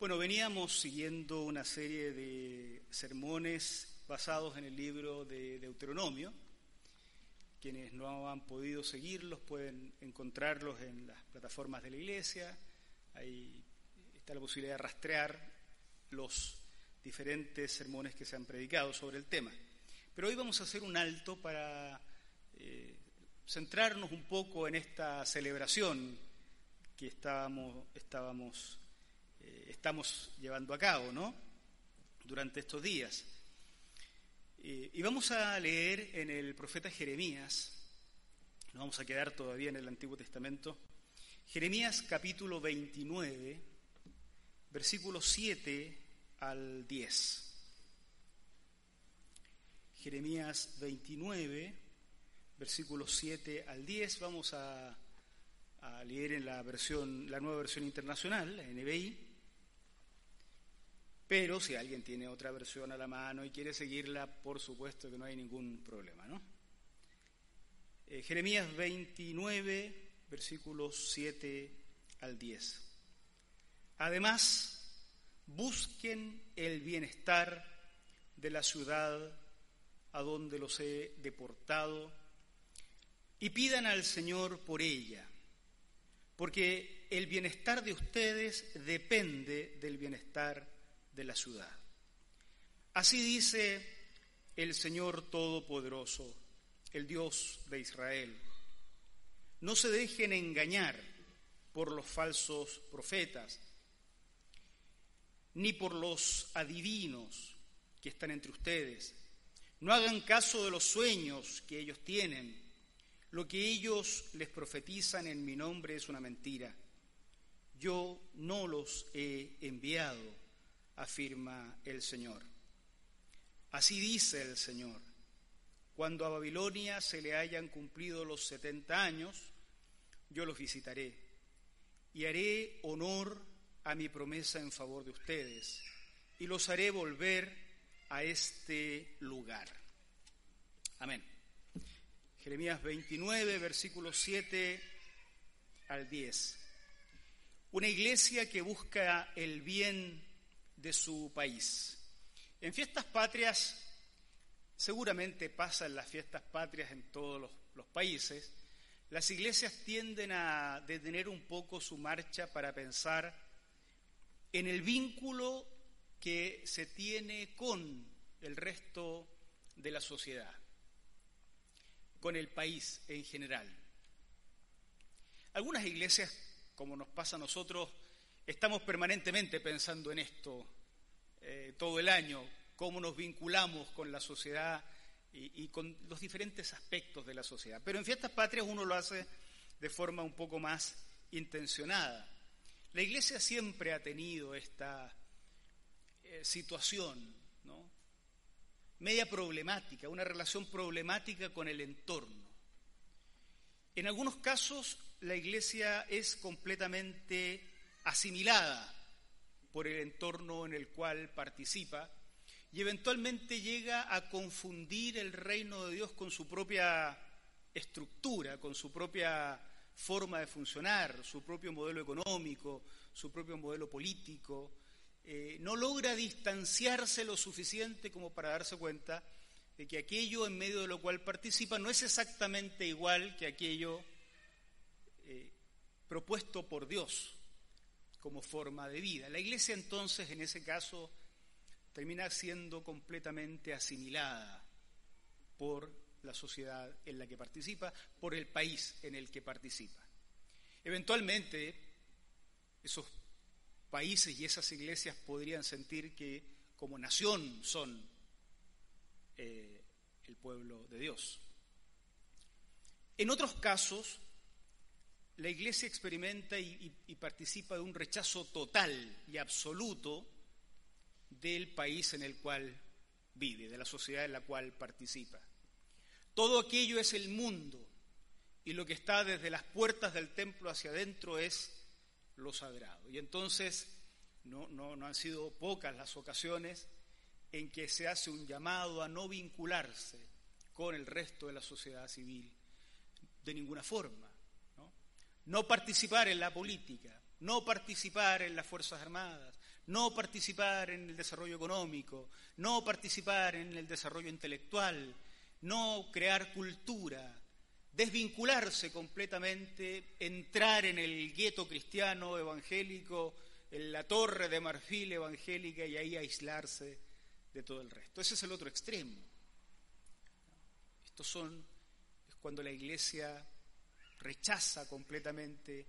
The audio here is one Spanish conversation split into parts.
Bueno, veníamos siguiendo una serie de sermones basados en el libro de Deuteronomio. Quienes no han podido seguirlos pueden encontrarlos en las plataformas de la iglesia. Ahí está la posibilidad de rastrear los diferentes sermones que se han predicado sobre el tema. Pero hoy vamos a hacer un alto para eh, centrarnos un poco en esta celebración que estábamos, estamos llevando a cabo, ¿no? Durante estos días. Eh, y vamos a leer en el profeta Jeremías, nos vamos a quedar todavía en el Antiguo Testamento, Jeremías capítulo 29, versículos 7 al 10. Jeremías 29, versículos 7 al 10, vamos a, leer en la versión, la nueva versión internacional, la NBI. Pero si alguien tiene otra versión a la mano y quiere seguirla, por supuesto que no hay ningún problema, ¿no? Eh, Jeremías 29, versículos 7 al 10. Además, busquen el bienestar de la ciudad a donde los he deportado y pidan al Señor por ella, porque el bienestar de ustedes depende del bienestar de la ciudad. Así dice el Señor Todopoderoso, el Dios de Israel. No se dejen engañar por los falsos profetas, ni por los adivinos que están entre ustedes. No hagan caso de los sueños que ellos tienen. Lo que ellos les profetizan en mi nombre es una mentira. Yo no los he enviado afirma el Señor. Así dice el Señor, cuando a Babilonia se le hayan cumplido los setenta años, yo los visitaré y haré honor a mi promesa en favor de ustedes y los haré volver a este lugar. Amén. Jeremías 29, versículos 7 al 10. Una iglesia que busca el bien de su país. En fiestas patrias, seguramente pasa en las fiestas patrias en todos los países, las iglesias tienden a detener un poco su marcha para pensar en el vínculo que se tiene con el resto de la sociedad, con el país en general. Algunas iglesias, como nos pasa a nosotros, Estamos permanentemente pensando en esto eh, todo el año, cómo nos vinculamos con la sociedad y, con los diferentes aspectos de la sociedad. Pero en fiestas patrias uno lo hace de forma un poco más intencionada. La Iglesia siempre ha tenido esta eh, situación, ¿no? media problemática, una relación problemática con el entorno. En algunos casos la Iglesia es completamente asimilada por el entorno en el cual participa y eventualmente llega a confundir el reino de Dios con su propia estructura, con su propia forma de funcionar, su propio modelo económico, su propio modelo político. Eh, no logra distanciarse lo suficiente como para darse cuenta de que aquello en medio de lo cual participa no es exactamente igual que aquello eh, propuesto por Dios como forma de vida. La iglesia entonces, en ese caso, termina siendo completamente asimilada por la sociedad en la que participa, por el país en el que participa. Eventualmente, esos países y esas iglesias podrían sentir que como nación son eh, el pueblo de Dios. En otros casos, la Iglesia experimenta y, participa de un rechazo total y absoluto del país en el cual vive, de la sociedad en la cual participa. Todo aquello es el mundo y lo que está desde las puertas del templo hacia adentro es lo sagrado. Y entonces no han sido pocas las ocasiones en que se hace un llamado a no vincularse con el resto de la sociedad civil de ninguna forma no participar en la política, no participar en las Fuerzas Armadas, no participar en el desarrollo económico, no participar en el desarrollo intelectual, no crear cultura, desvincularse completamente, entrar en el gueto cristiano evangélico, en la torre de marfil evangélica y ahí aislarse de todo el resto. Ese es el otro extremo. Estos son, es cuando la iglesia rechaza completamente eh,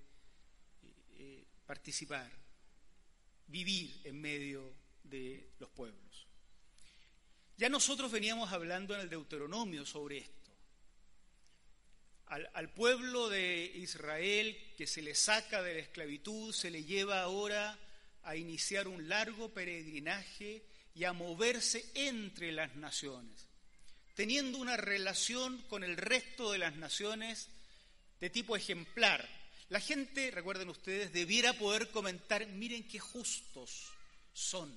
eh, participar, vivir en medio de los pueblos. Ya nosotros veníamos hablando en el Deuteronomio sobre esto. Al, pueblo de Israel que se le saca de la esclavitud, se le lleva ahora a iniciar un largo peregrinaje y a moverse entre las naciones, teniendo una relación con el resto de las naciones de tipo ejemplar. La gente, recuerden ustedes, debiera poder comentar, miren qué justos son,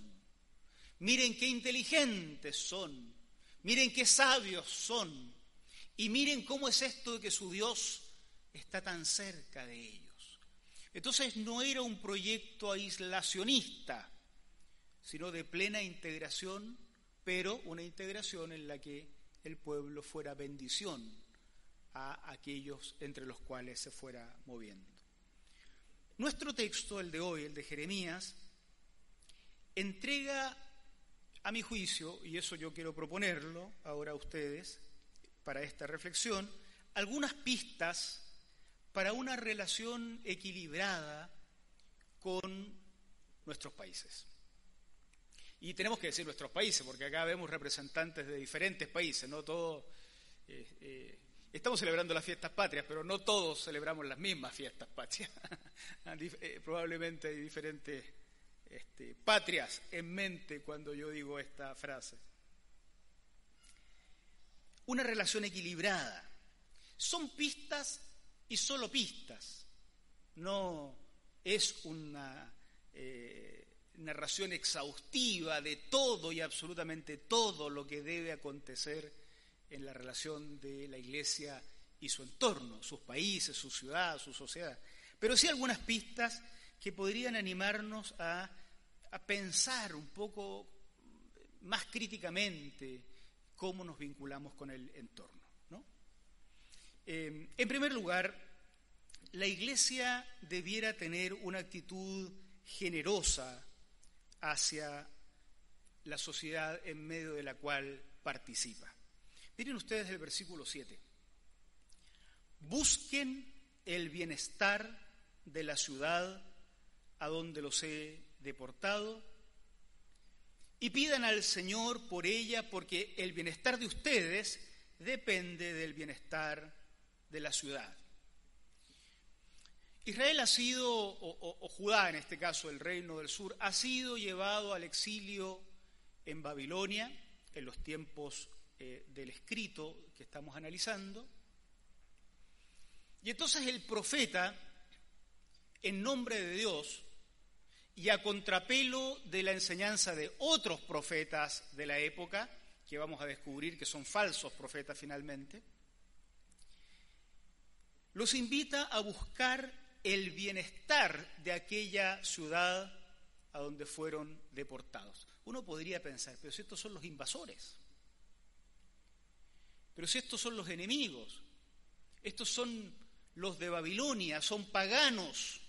miren qué inteligentes son, miren qué sabios son, y miren cómo es esto de que su Dios está tan cerca de ellos. Entonces no era un proyecto aislacionista, sino de plena integración, pero una integración en la que el pueblo fuera bendición a aquellos entre los cuales se fuera moviendo. Nuestro texto, el de hoy, el de Jeremías, entrega, a mi juicio, y eso yo quiero proponerlo ahora a ustedes, para esta reflexión algunas pistas para una relación equilibrada con nuestros países. Y tenemos que decir nuestros países, porque acá vemos representantes de diferentes países, no todos. Eh, eh, estamos celebrando las fiestas patrias, pero no todos celebramos las mismas fiestas patrias. Eh, probablemente hay diferentes este, patrias en mente cuando yo digo esta frase una relación equilibrada. Son pistas y solo pistas. No es una eh, narración exhaustiva de todo y absolutamente todo lo que debe acontecer en la relación de la Iglesia y su entorno, sus países, su ciudad, su sociedad. Pero sí algunas pistas que podrían animarnos a, pensar un poco más críticamente cómo nos vinculamos con el entorno. Eh, en primer lugar, la Iglesia debiera tener una actitud generosa hacia la sociedad en medio de la cual participa. Miren ustedes el versículo 7. Busquen el bienestar de la ciudad a donde los he deportado y pidan al Señor por ella porque el bienestar de ustedes depende del bienestar de la ciudad. Israel ha sido, o, Judá en este caso, el reino del sur, ha sido llevado al exilio en Babilonia en los tiempos eh, del escrito que estamos analizando. Y entonces el profeta, en nombre de Dios, y a contrapelo de la enseñanza de otros profetas de la época, que vamos a descubrir que son falsos profetas finalmente, los invita a buscar el bienestar de aquella ciudad a donde fueron deportados. Uno podría pensar, pero si estos son los invasores, pero si estos son los enemigos, estos son los de Babilonia, son paganos,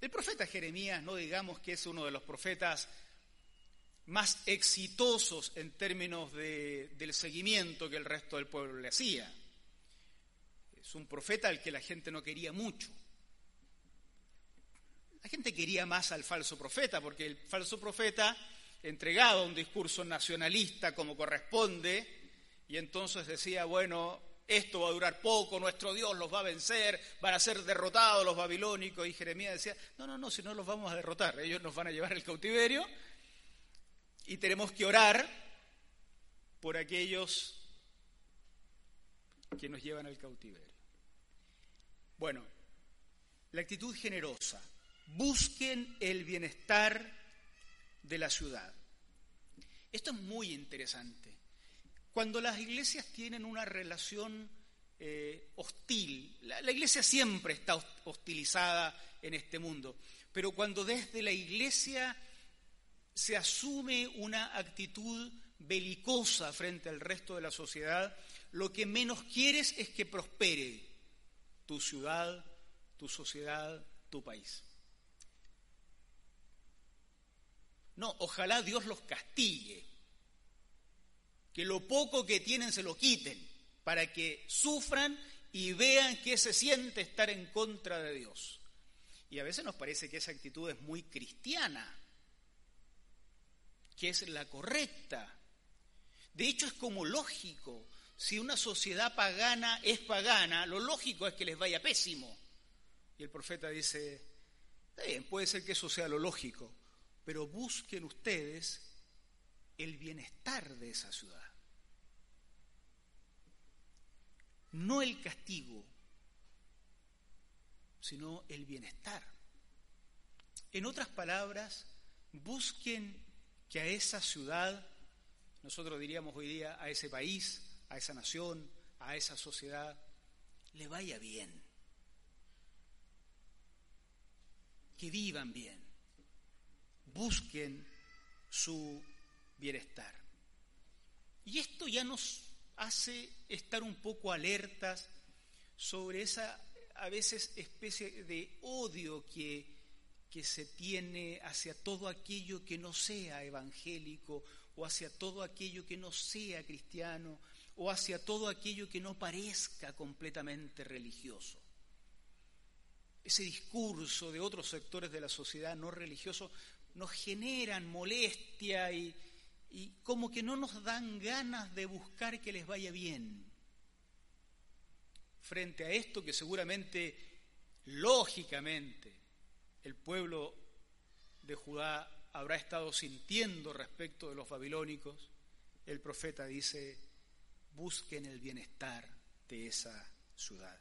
El profeta Jeremías, no digamos que es uno de los profetas más exitosos en términos del seguimiento que el resto del pueblo le hacía. Es un profeta al que la gente no quería mucho. La gente quería más al falso profeta, porque el falso profeta entregaba un discurso nacionalista como corresponde, y entonces decía, bueno, esto va a durar poco, nuestro Dios los va a vencer, van a ser derrotados los babilónicos. Y Jeremías decía, no, no, no, si no los vamos a derrotar, ellos nos van a llevar al cautiverio y tenemos que orar por aquellos que nos llevan al cautiverio. Bueno, la actitud generosa, busquen el bienestar de la ciudad. Esto es muy interesante. Cuando las iglesias tienen una relación eh, hostil. La, la iglesia siempre está hostilizada en este mundo, pero cuando desde la iglesia se asume una actitud belicosa frente al resto de la sociedad, lo que menos quieres es que prospere tu ciudad, tu sociedad, tu país. No, ojalá Dios los castigue, que lo poco que tienen se lo quiten, para que sufran y vean qué se siente estar en contra de Dios. Y a veces nos parece que esa actitud es muy cristiana, que es la correcta. De hecho, es como lógico. Si una sociedad pagana es pagana, lo lógico es que les vaya pésimo. Y el profeta dice, bien, puede ser que eso sea lo lógico, pero busquen ustedes el bienestar de esa ciudad. No el castigo, sino el bienestar. En otras palabras, busquen que a esa ciudad, nosotros diríamos hoy día a ese país, a esa nación, a esa sociedad, le vaya bien. Que vivan bien. Busquen su bienestar. Y esto ya nos hace estar un poco alertas sobre esa a veces especie de odio que, que se tiene hacia todo aquello que no sea evangélico o hacia todo aquello que no sea cristiano o hacia todo aquello que no parezca completamente religioso. Ese discurso de otros sectores de la sociedad no religioso nos generan molestia y, como que no nos dan ganas de buscar que les vaya bien. Frente a esto que seguramente, lógicamente, el pueblo de Judá habrá estado sintiendo respecto de los babilónicos, el profeta dice, busquen el bienestar de esa ciudad.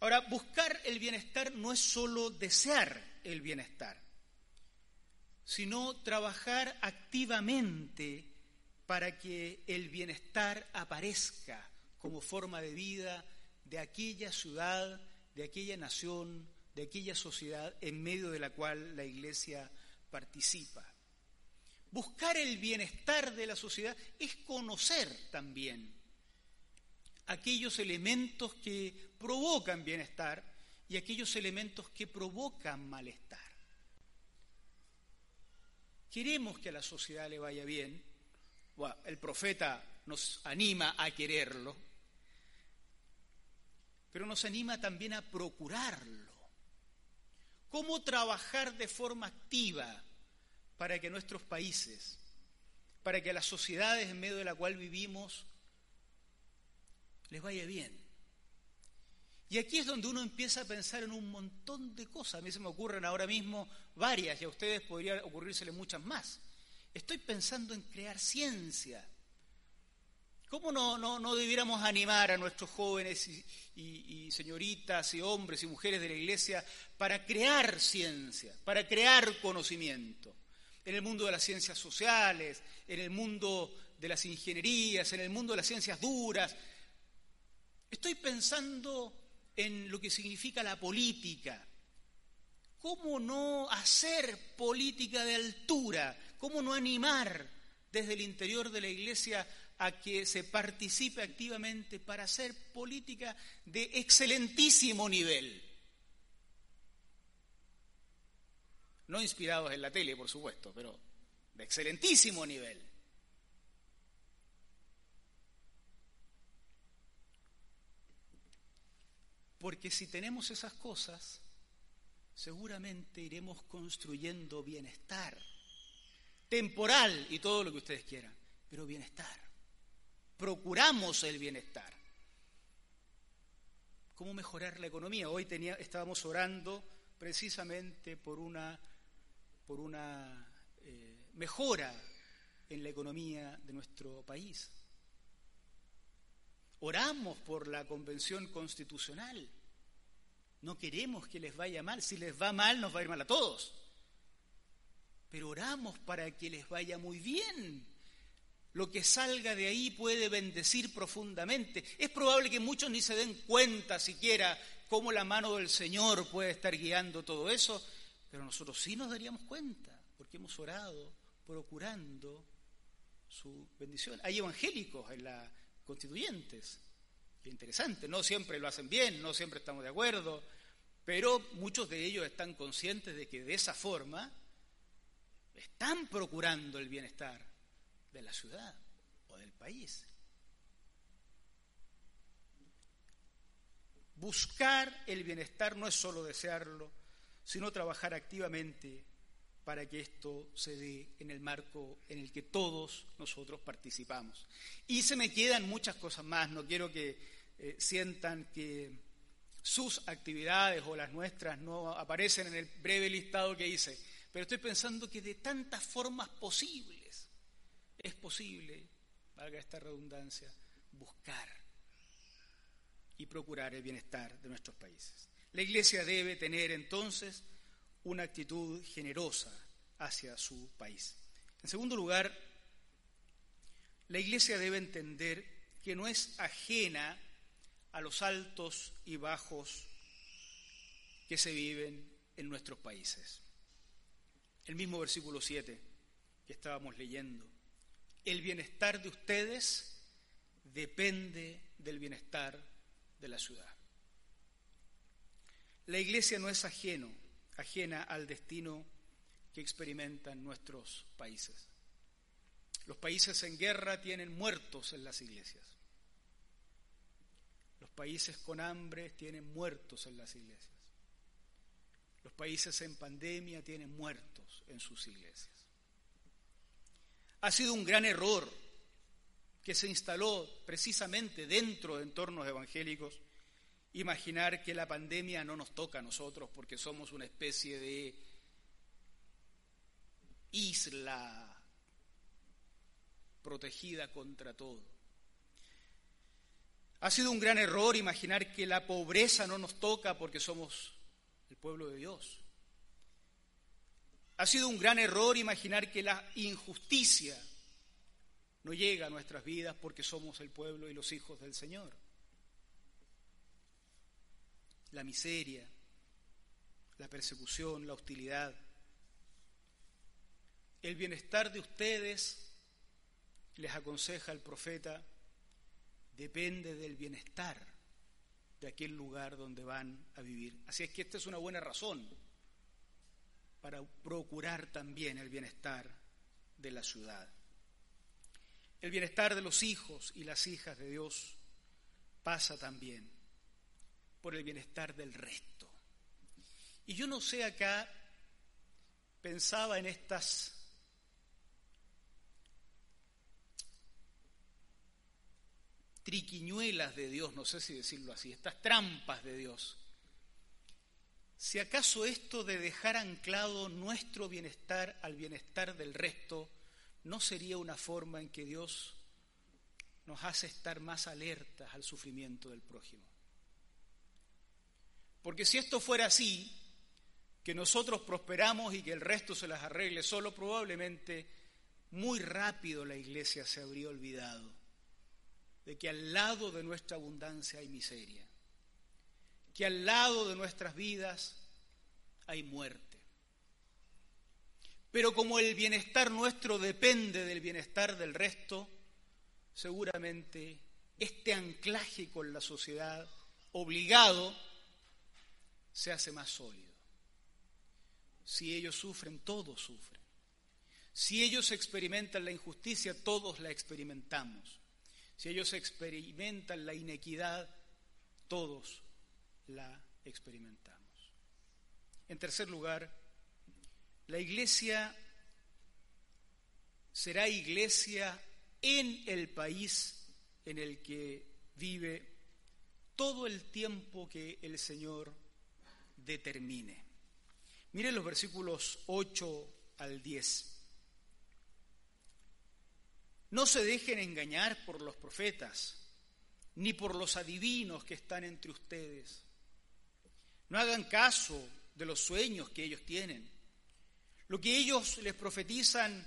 Ahora, buscar el bienestar no es solo desear el bienestar, sino trabajar activamente para que el bienestar aparezca como forma de vida de aquella ciudad, de aquella nación, de aquella sociedad en medio de la cual la Iglesia participa. Buscar el bienestar de la sociedad es conocer también aquellos elementos que provocan bienestar y aquellos elementos que provocan malestar. Queremos que a la sociedad le vaya bien, el profeta nos anima a quererlo, pero nos anima también a procurarlo. ¿Cómo trabajar de forma activa para que nuestros países, para que las sociedades en medio de la cual vivimos les vaya bien? Y aquí es donde uno empieza a pensar en un montón de cosas. A mí se me ocurren ahora mismo varias y a ustedes podría ocurrírsele muchas más. Estoy pensando en crear ciencia. ¿Cómo no, no, debiéramos animar a nuestros jóvenes y, señoritas y hombres y mujeres de la iglesia para crear ciencia, para crear conocimiento? En el mundo de las ciencias sociales, en el mundo de las ingenierías, en el mundo de las ciencias duras. Estoy pensando en lo que significa la política. ¿Cómo no hacer política de altura? ¿Cómo no animar desde el interior de la iglesia a que se participe activamente para hacer política de excelentísimo nivel. No inspirados en la tele, por supuesto, pero de excelentísimo nivel. Porque si tenemos esas cosas, seguramente iremos construyendo bienestar, temporal y todo lo que ustedes quieran, pero bienestar procuramos el bienestar. ¿Cómo mejorar la economía? Hoy estábamos orando precisamente por una, por una eh, mejora en la economía de nuestro país. Oramos por la convención constitucional. No queremos que les vaya mal. Si les va mal, nos va a ir mal a todos. Pero oramos para que les vaya muy bien lo que salga de ahí puede bendecir profundamente. Es probable que muchos ni se den cuenta siquiera cómo la mano del Señor puede estar guiando todo eso, pero nosotros sí nos daríamos cuenta, porque hemos orado procurando su bendición. Hay evangélicos en las constituyentes, qué interesante, no siempre lo hacen bien, no siempre estamos de acuerdo, pero muchos de ellos están conscientes de que de esa forma están procurando el bienestar de la ciudad o del país. Buscar el bienestar no es solo desearlo, sino trabajar activamente para que esto se dé en el marco en el que todos nosotros participamos. Y se me quedan muchas cosas más, no quiero que eh, sientan que sus actividades o las nuestras no aparecen en el breve listado que hice, pero estoy pensando que de tantas formas posibles es posible, valga esta redundancia, buscar y procurar el bienestar de nuestros países. La Iglesia debe tener entonces una actitud generosa hacia su país. En segundo lugar, la Iglesia debe entender que no es ajena a los altos y bajos que se viven en nuestros países. El mismo versículo 7 que estábamos leyendo. El bienestar de ustedes depende del bienestar de la ciudad. La iglesia no es ajeno ajena al destino que experimentan nuestros países. Los países en guerra tienen muertos en las iglesias. Los países con hambre tienen muertos en las iglesias. Los países en pandemia tienen muertos en sus iglesias. Ha sido un gran error que se instaló precisamente dentro de entornos evangélicos imaginar que la pandemia no nos toca a nosotros porque somos una especie de isla protegida contra todo. Ha sido un gran error imaginar que la pobreza no nos toca porque somos el pueblo de Dios. Ha sido un gran error imaginar que la injusticia no llega a nuestras vidas porque somos el pueblo y los hijos del Señor la miseria, la persecución, la hostilidad. El bienestar de ustedes, les aconseja el profeta, depende del bienestar de aquel lugar donde van a vivir. Así es que esta es una buena razón para procurar también el bienestar de la ciudad. El bienestar de los hijos y las hijas de Dios pasa también bienestar del resto. Y yo no sé acá, pensaba en estas triquiñuelas de Dios, no sé si decirlo así, estas trampas de Dios. Si acaso esto de dejar anclado nuestro bienestar al bienestar del resto no sería una forma en que Dios nos hace estar más alertas al sufrimiento del prójimo. Porque si esto fuera así, que nosotros prosperamos y que el resto se las arregle solo, probablemente muy rápido la iglesia se habría olvidado de que al lado de nuestra abundancia hay miseria, que al lado de nuestras vidas hay muerte. Pero como el bienestar nuestro depende del bienestar del resto, seguramente este anclaje con la sociedad obligado se hace más sólido. Si ellos sufren, todos sufren. Si ellos experimentan la injusticia, todos la experimentamos. Si ellos experimentan la inequidad, todos la experimentamos. En tercer lugar, la iglesia será iglesia en el país en el que vive todo el tiempo que el Señor determine. Miren los versículos 8 al 10. No se dejen engañar por los profetas, ni por los adivinos que están entre ustedes. No hagan caso de los sueños que ellos tienen. Lo que ellos les profetizan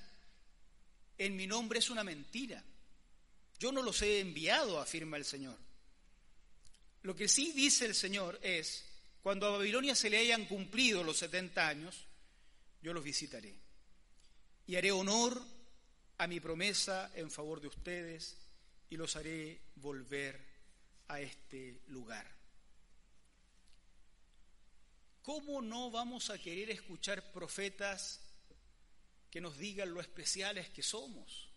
en mi nombre es una mentira. Yo no los he enviado, afirma el Señor. Lo que sí dice el Señor es, cuando a Babilonia se le hayan cumplido los 70 años, yo los visitaré y haré honor a mi promesa en favor de ustedes y los haré volver a este lugar. ¿Cómo no vamos a querer escuchar profetas que nos digan lo especiales que somos?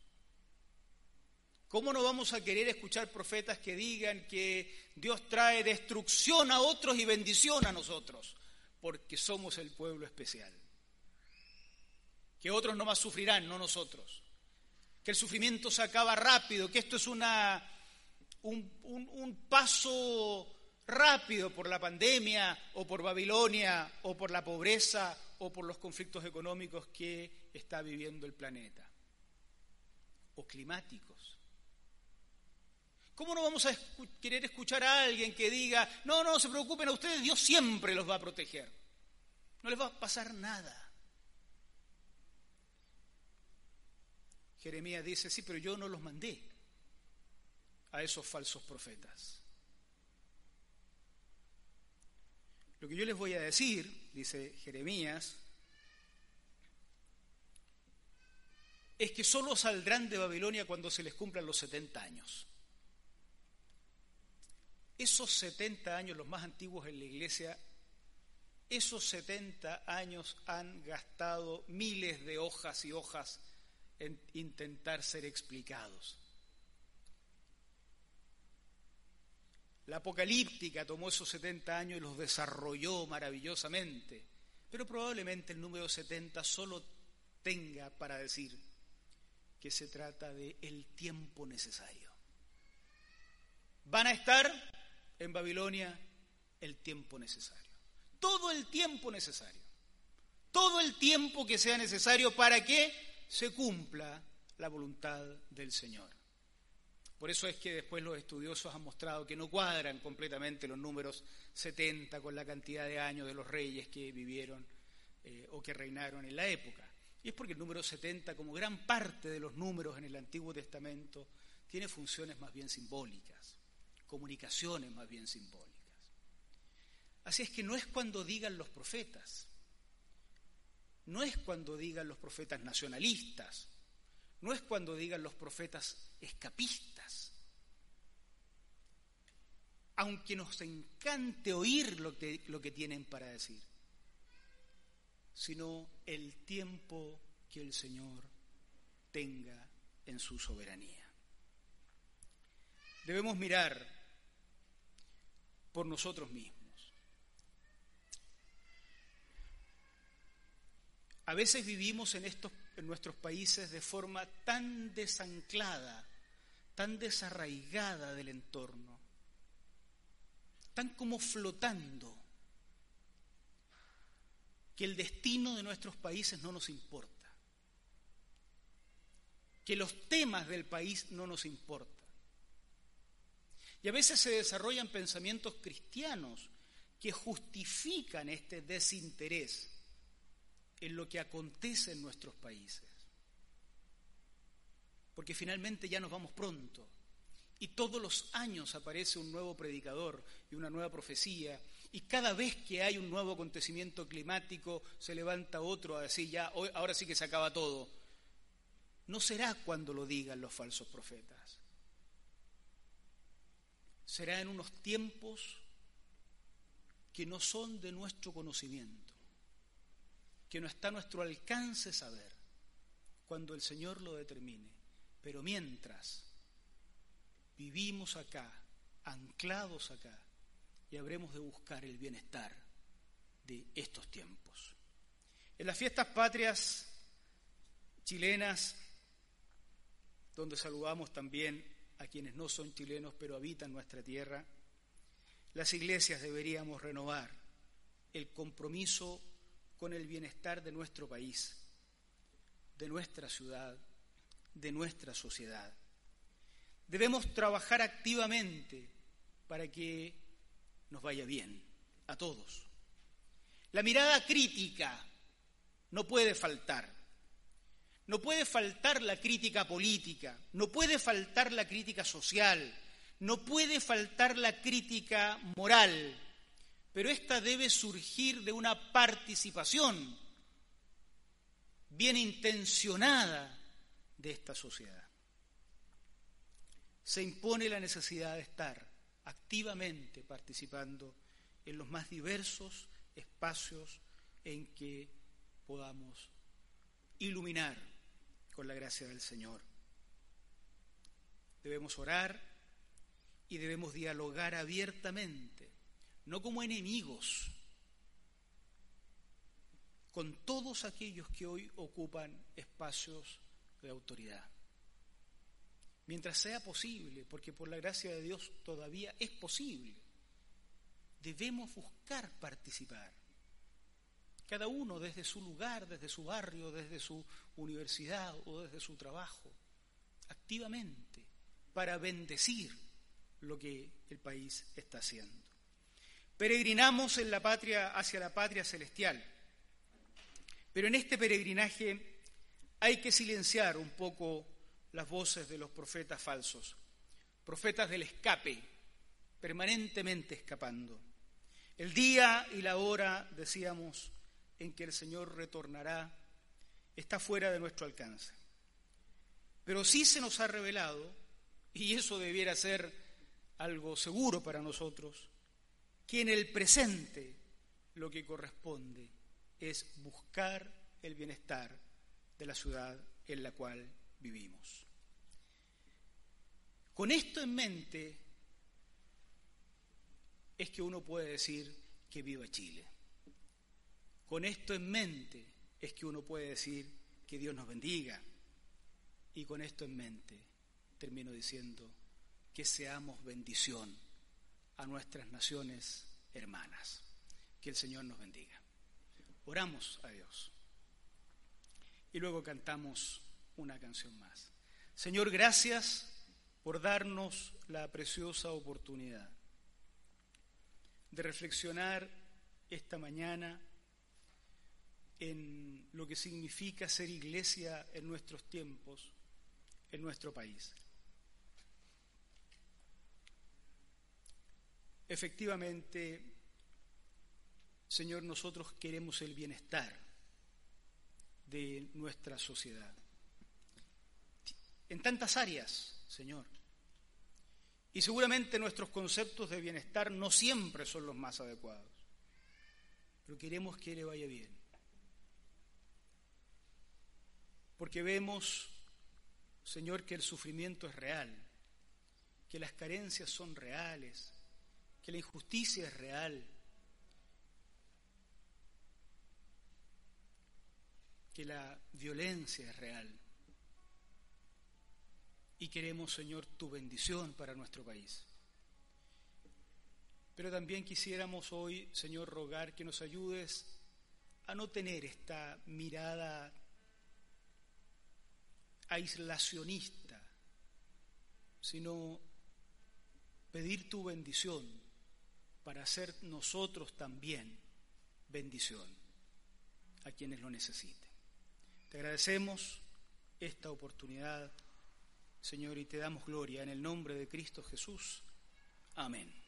¿Cómo no vamos a querer escuchar profetas que digan que Dios trae destrucción a otros y bendición a nosotros? Porque somos el pueblo especial. Que otros no más sufrirán, no nosotros. Que el sufrimiento se acaba rápido, que esto es una, un, un paso rápido por la pandemia o por Babilonia o por la pobreza o por los conflictos económicos que está viviendo el planeta o climáticos. ¿Cómo no vamos a querer escuchar a alguien que diga, no, no, se preocupen a ustedes, Dios siempre los va a proteger? No les va a pasar nada. Jeremías dice, sí, pero yo no los mandé a esos falsos profetas. Lo que yo les voy a decir, dice Jeremías, es que solo saldrán de Babilonia cuando se les cumplan los 70 años. Esos 70 años, los más antiguos en la iglesia, esos 70 años han gastado miles de hojas y hojas en intentar ser explicados. La apocalíptica tomó esos 70 años y los desarrolló maravillosamente, pero probablemente el número 70 solo tenga para decir que se trata de el tiempo necesario. Van a estar en Babilonia el tiempo necesario. Todo el tiempo necesario. Todo el tiempo que sea necesario para que se cumpla la voluntad del Señor. Por eso es que después los estudiosos han mostrado que no cuadran completamente los números 70 con la cantidad de años de los reyes que vivieron eh, o que reinaron en la época. Y es porque el número 70, como gran parte de los números en el Antiguo Testamento, tiene funciones más bien simbólicas, comunicaciones más bien simbólicas. Así es que no es cuando digan los profetas, no es cuando digan los profetas nacionalistas, no es cuando digan los profetas escapistas. Aunque nos encante oír lo que, lo que tienen para decir, sino el tiempo que el Señor tenga en su soberanía. Debemos mirar por nosotros mismos. A veces vivimos en estos en nuestros países de forma tan desanclada, tan desarraigada del entorno, tan como flotando, que el destino de nuestros países no nos importa, que los temas del país no nos importan. Y a veces se desarrollan pensamientos cristianos que justifican este desinterés en lo que acontece en nuestros países. Porque finalmente ya nos vamos pronto. Y todos los años aparece un nuevo predicador y una nueva profecía. Y cada vez que hay un nuevo acontecimiento climático, se levanta otro a decir, ya, hoy, ahora sí que se acaba todo. No será cuando lo digan los falsos profetas. Será en unos tiempos que no son de nuestro conocimiento que no está a nuestro alcance saber cuando el Señor lo determine. Pero mientras vivimos acá, anclados acá, y habremos de buscar el bienestar de estos tiempos. En las fiestas patrias chilenas, donde saludamos también a quienes no son chilenos pero habitan nuestra tierra, las iglesias deberíamos renovar el compromiso con el bienestar de nuestro país, de nuestra ciudad, de nuestra sociedad. Debemos trabajar activamente para que nos vaya bien a todos. La mirada crítica no puede faltar. No puede faltar la crítica política, no puede faltar la crítica social, no puede faltar la crítica moral, pero esta debe surgir de una participación bien intencionada de esta sociedad. Se impone la necesidad de estar activamente participando en los más diversos espacios en que podamos iluminar con la gracia del Señor. Debemos orar y debemos dialogar abiertamente, no como enemigos, con todos aquellos que hoy ocupan espacios de autoridad. Mientras sea posible, porque por la gracia de Dios todavía es posible, debemos buscar participar. Cada uno desde su lugar, desde su barrio, desde su universidad o desde su trabajo, activamente, para bendecir lo que el país está haciendo. Peregrinamos en la patria hacia la patria celestial. Pero en este peregrinaje hay que silenciar un poco las voces de los profetas falsos, profetas del escape, permanentemente escapando. El día y la hora, decíamos, en que el Señor retornará está fuera de nuestro alcance. Pero sí se nos ha revelado, y eso debiera ser algo seguro para nosotros, que en el presente lo que corresponde es buscar el bienestar de la ciudad en la cual vivimos. Con esto en mente es que uno puede decir que viva Chile. Con esto en mente es que uno puede decir que Dios nos bendiga. Y con esto en mente termino diciendo que seamos bendición a nuestras naciones hermanas. Que el Señor nos bendiga. Oramos a Dios. Y luego cantamos una canción más. Señor, gracias por darnos la preciosa oportunidad de reflexionar esta mañana en lo que significa ser iglesia en nuestros tiempos, en nuestro país. Efectivamente, Señor, nosotros queremos el bienestar de nuestra sociedad. En tantas áreas, Señor. Y seguramente nuestros conceptos de bienestar no siempre son los más adecuados. Pero queremos que le vaya bien. Porque vemos, Señor, que el sufrimiento es real, que las carencias son reales, que la injusticia es real, que la violencia es real. Y queremos, Señor, tu bendición para nuestro país. Pero también quisiéramos hoy, Señor, rogar que nos ayudes a no tener esta mirada aislacionista, sino pedir tu bendición para ser nosotros también bendición a quienes lo necesiten. Te agradecemos esta oportunidad, Señor, y te damos gloria en el nombre de Cristo Jesús. Amén.